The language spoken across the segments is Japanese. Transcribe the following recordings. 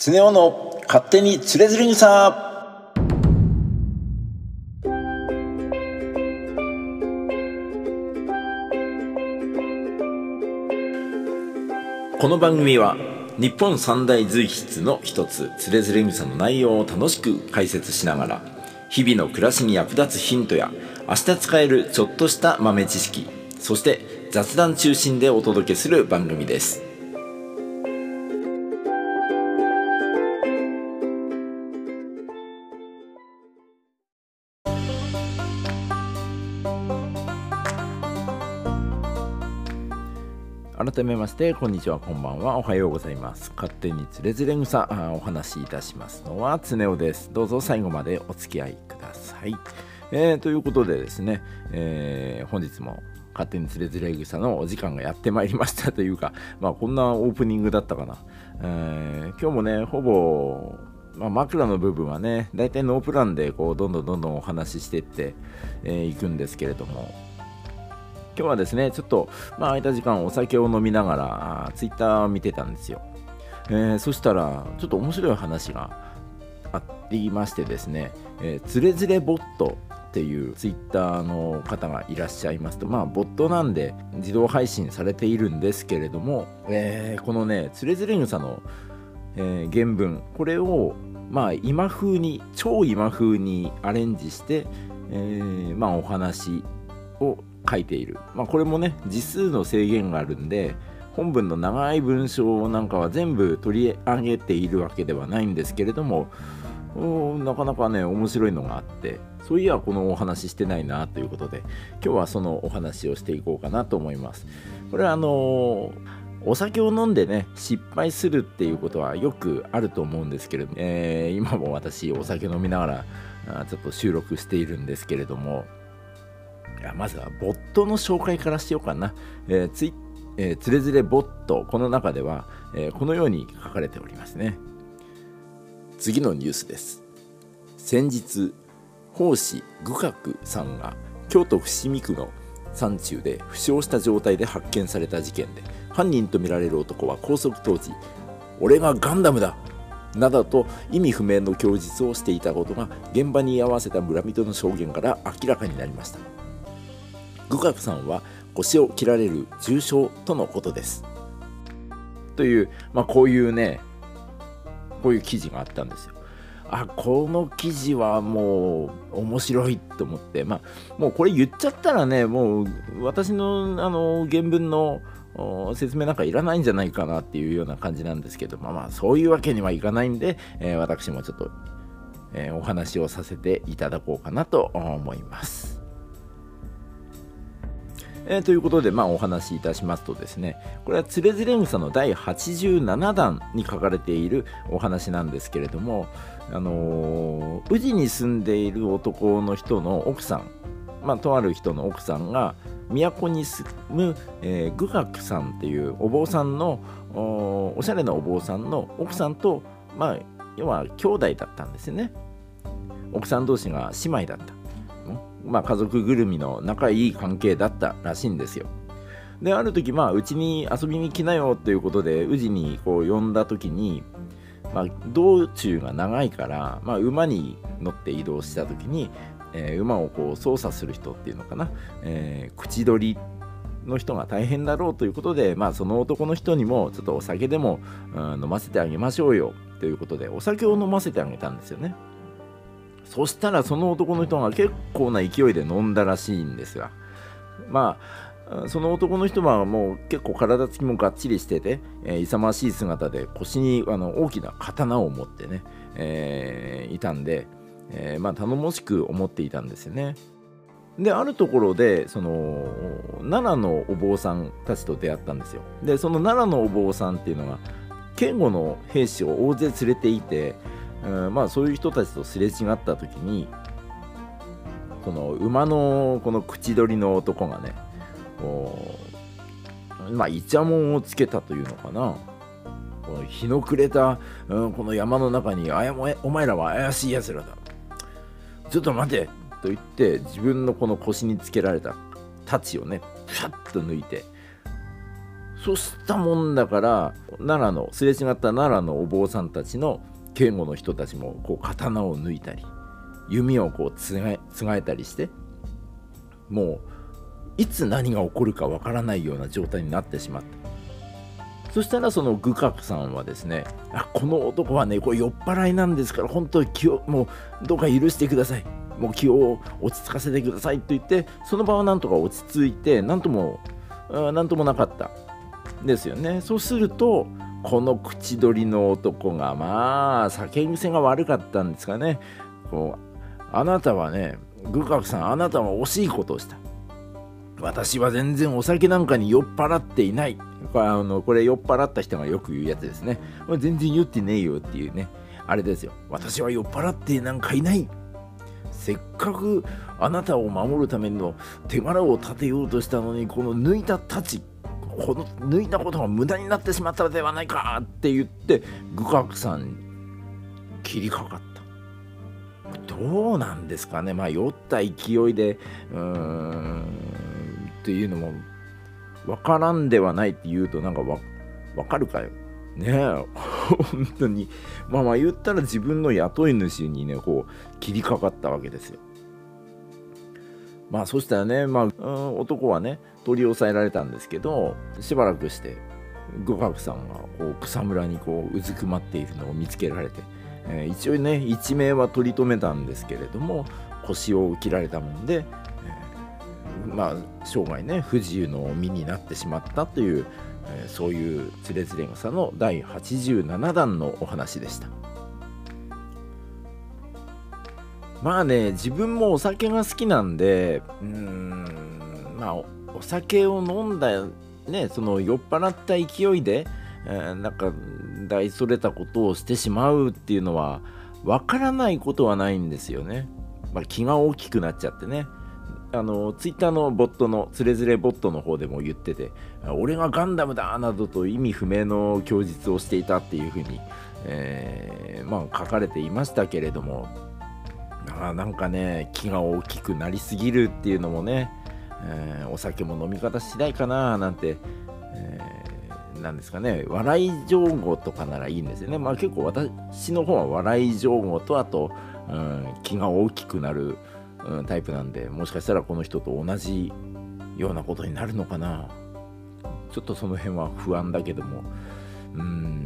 常雄の勝手につれづれ草この番組は日本三大随筆の一つつれづれ草の内容を楽しく解説しながら日々の暮らしに役立つヒントや明日使えるちょっとした豆知識そして雑談中心でお届けする番組です。改めましてこんにちはこんばんはおはようございます。勝手につれづれ草お話しいたしますのは常雄です。どうぞ最後までお付き合いください、えー、ということでですね、えー、本日も勝手につれづれ草のお時間がやってまいりました。というか、まあ、こんなオープニングだったかな、えー、今日もねほぼまあ、枕の部分はね、大体ノープランでこうどんどんどんどんお話ししていってい、えー、くんですけれども、今日はですね、ちょっと、まあ、空いた時間お酒を飲みながら、ツイッターを見てたんですよ。えー、そしたら、ちょっと面白い話がありましてですね、えー、つれづれボットっていうツイッターの方がいらっしゃいますと、まあ、ボットなんで自動配信されているんですけれども、えー、このね、つれづれ草の、えー、原文、これを、まあ、今風に、超今風にアレンジして、えー、まあ、お話を書いている、まあ、これもね字数の制限があるんで本文の長い文章なんかは全部取り上げているわけではないんですけれどもなかなかね面白いのがあってそういやこのお話してないなということで今日はそのお話をしていこうかなと思います。これはあのー、お酒を飲んでね失敗するっていうことはよくあると思うんですけれども、えー、今も私お酒飲みながらちょっと収録しているんですけれどもやまずはボットの紹介からしようかな。えー、ついえー、つれづれボット、この中では、えー、このように書かれておりますね。次のニュースです。先日、奉仕愚覚さんが京都伏見区の山中で負傷した状態で発見された事件で、犯人とみられる男は拘束当時、俺がガンダムだなどと意味不明の供述をしていたことが現場に居合わせた村人の証言から明らかになりました。グカさんは腰を切られる重傷とのことです。という、まあ、こういうね、こういう記事があったんですよ。あ、この記事はもう面白いと思って、まあ、もうこれ言っちゃったらね、もう私のあの原文の説明なんかいらないんじゃないかなっていうような感じなんですけど、まあまあそういうわけにはいかないんで、えー、私もちょっと、えー、お話をさせていただこうかなと思います。えー、ということで、まあ、お話しいたしますとですね、これはつれづれ草の第87弾に書かれているお話なんですけれども、あのー、宇治に住んでいる男の人の奥さん、まあ、とある人の奥さんが、都に住む、えー、愚学さんっていうお坊さんのお、おしゃれなお坊さんの奥さんと、まあ、要は兄弟だったんですよね。奥さん同士が姉妹だった。まあ、家族ぐるみの仲いい関係だったらしいんですよ。で、ある時、まあ、うちに遊びに来なよということで、宇治にこう呼んだ時に、まあ、道中が長いから、まあ、馬に乗って移動した時に、えー、馬をこう操作する人っていうのかな、えー、口取りの人が大変だろうということで、まあ、その男の人にもちょっとお酒でも、うん、飲ませてあげましょうよということでお酒を飲ませてあげたんですよね。そしたらその男の人が結構な勢いで飲んだらしいんですがまあその男の人はもう結構体つきもがっちりしてて、えー、勇ましい姿で腰にあの大きな刀を持ってね、えー、いたんで、えー、まあ頼もしく思っていたんですよね。であるところでその奈良のお坊さんたちと出会ったんですよ。でその奈良のお坊さんっていうのが剣護の兵士を大勢連れていてうんまあそういう人たちとすれ違った時にこの馬のこの口取りの男がねまあイチャモンをつけたというのかな。この日の暮れた、うん、この山の中にあやもお前らは怪しい奴らだ。ちょっと待てと言って自分のこの腰につけられた太刀をねピャッと抜いてそうしたもんだから奈良のすれ違った奈良のお坊さんたちの警護の人たちもこう刀を抜いたり弓をこうつがつがえたりしてもういつ何が起こるかわからないような状態になってしまった。そしたらその愚覚さんはですねあこの男はねこれ酔っ払いなんですから本当に気をもうどうか許してください。もう気を落ち着かせてくださいと言ってその場はなんとか落ち着いて何とも何ともなかったですよね。そうするとこの口取りの男がまあ酒癖が悪かったんですかね。こうあなたはね愚覚さんあなたは惜しいことをした。私は全然お酒なんかに酔っ払っていない。これあのこれ酔っ払った人がよく言うやつですね。全然酔ってねえよっていうね。あれですよ。私は酔っ払ってなんかいない。せっかくあなたを守るための手柄を立てようとしたのにこの抜いた太刀。この抜いたことが無駄になってしまったのではないかって言って愚覚さん切りかかった。どうなんですかね。まあ酔った勢いでうーんっていうのも分からんではないって言うとなんかわ分かるかよ。ねえ。本当に。まあまあ言ったら自分の雇い主にねこう切りかかったわけですよ。まあそしたらね、まあ、うん、男はね取り押さえられたんですけどしばらくして五角さんがこう草むらにこううずくまっているのを見つけられて、えー、一応ね一命は取り留めたんですけれども腰を切られたもんで、えー、まあ生涯ね不自由の身になってしまったという、えー、そういうつれづれ草の第87弾のお話でした。まあね自分もお酒が好きなんでうんまあお酒を飲んだねその酔っ払った勢いで、えー、なんか大それたことをしてしまうっていうのはわからないことはないんですよね、まあ、気が大きくなっちゃってね。あのツイッターのボットのつれづれボットの方でも言ってて俺がガンダムだなどと意味不明の供述をしていたっていうふうに、えー、まあ、書かれていましたけれどもあなんかね気が大きくなりすぎるっていうのもね、えー、お酒も飲み方次第かななんて、えー、なんですかね笑い上語とかならいいんですよね。まあ結構私の方は笑い上語とあと、うん、気が大きくなる、うん、タイプなんでもしかしたらこの人と同じようなことになるのかな。ちょっとその辺は不安だけども。うん。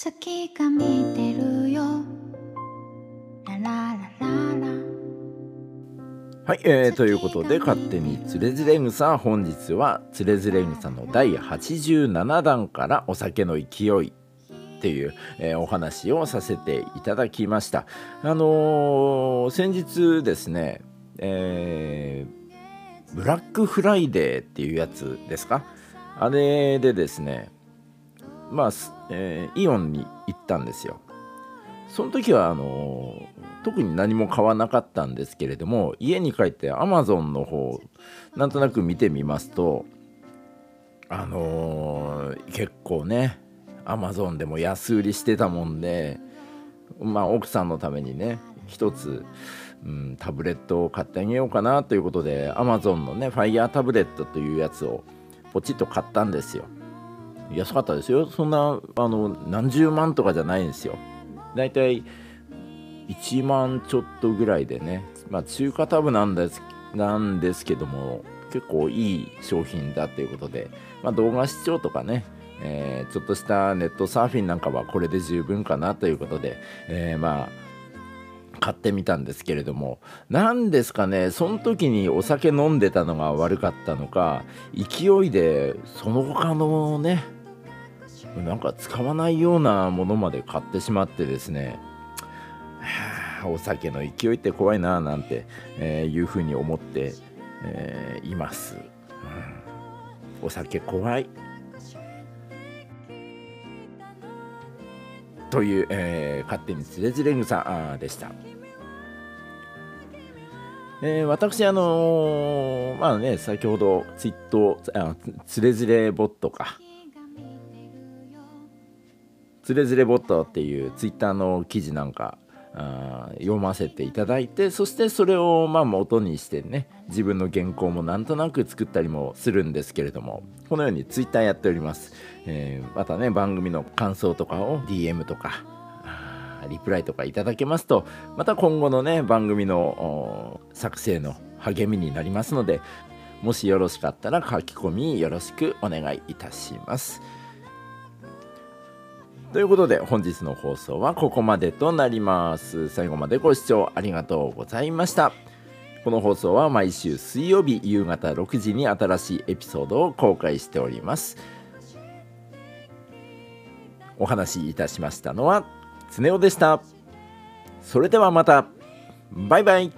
月が見てるよ。ラララララ。はい、えー、ということで勝手につれづれ草本日はつれづれ草の第87弾からお酒の勢いっていう、えー、お話をさせていただきました。あのー、先日ですね、えー、ブラックフライデーっていうやつですか？あれでですねまあ、えー、イオンに行ったんですよ。その時はあのー、特に何も買わなかったんですけれども家に帰ってアマゾンの方なんとなく見てみますとあのー、結構ねアマゾンでも安売りしてたもんでまあ奥さんのためにね一つ、うん、タブレットを買ってあげようかなということでアマゾンのねファイヤータブレットというやつをポチッと買ったんですよ。安かったですよ。そんなあの何十万とかじゃないんですよ。だいたい1万ちょっとぐらいでね。まあ中華タブなんですなんですけども結構いい商品だということで、まあ、動画視聴とかね、えー、ちょっとしたネットサーフィンなんかはこれで十分かなということで、えー、まあ買ってみたんですけれども。何ですかねその時にお酒飲んでたのが悪かったのか勢いでその他のねなんか使わないようなものまで買ってしまってですね。お酒の勢いって怖いななんて、えー、いうふうに思って、えー、います、うん、お酒怖い。という、えー、勝手につれづれ草でした。えー、私、あのー、まあね、先ほどツイット、あつれづれボットか、つれづれボットっていうツイッターの記事なんかあ読ませていただいてそしてそれをまあ元にしてね自分の原稿もなんとなく作ったりもするんですけれどもこのようにツイッターやっております、えー、またね番組の感想とかを DM とかリプライとかいただけますとまた今後のね番組の作成の励みになりますのでもしよろしかったら書き込みよろしくお願いいたします。ということで本日の放送はここまでとなります。最後までご視聴ありがとうございました。この放送は毎週水曜日夕方6時に新しいエピソードを公開しております。お話しいたしましたのは常雄でした。それではまた。バイバイ。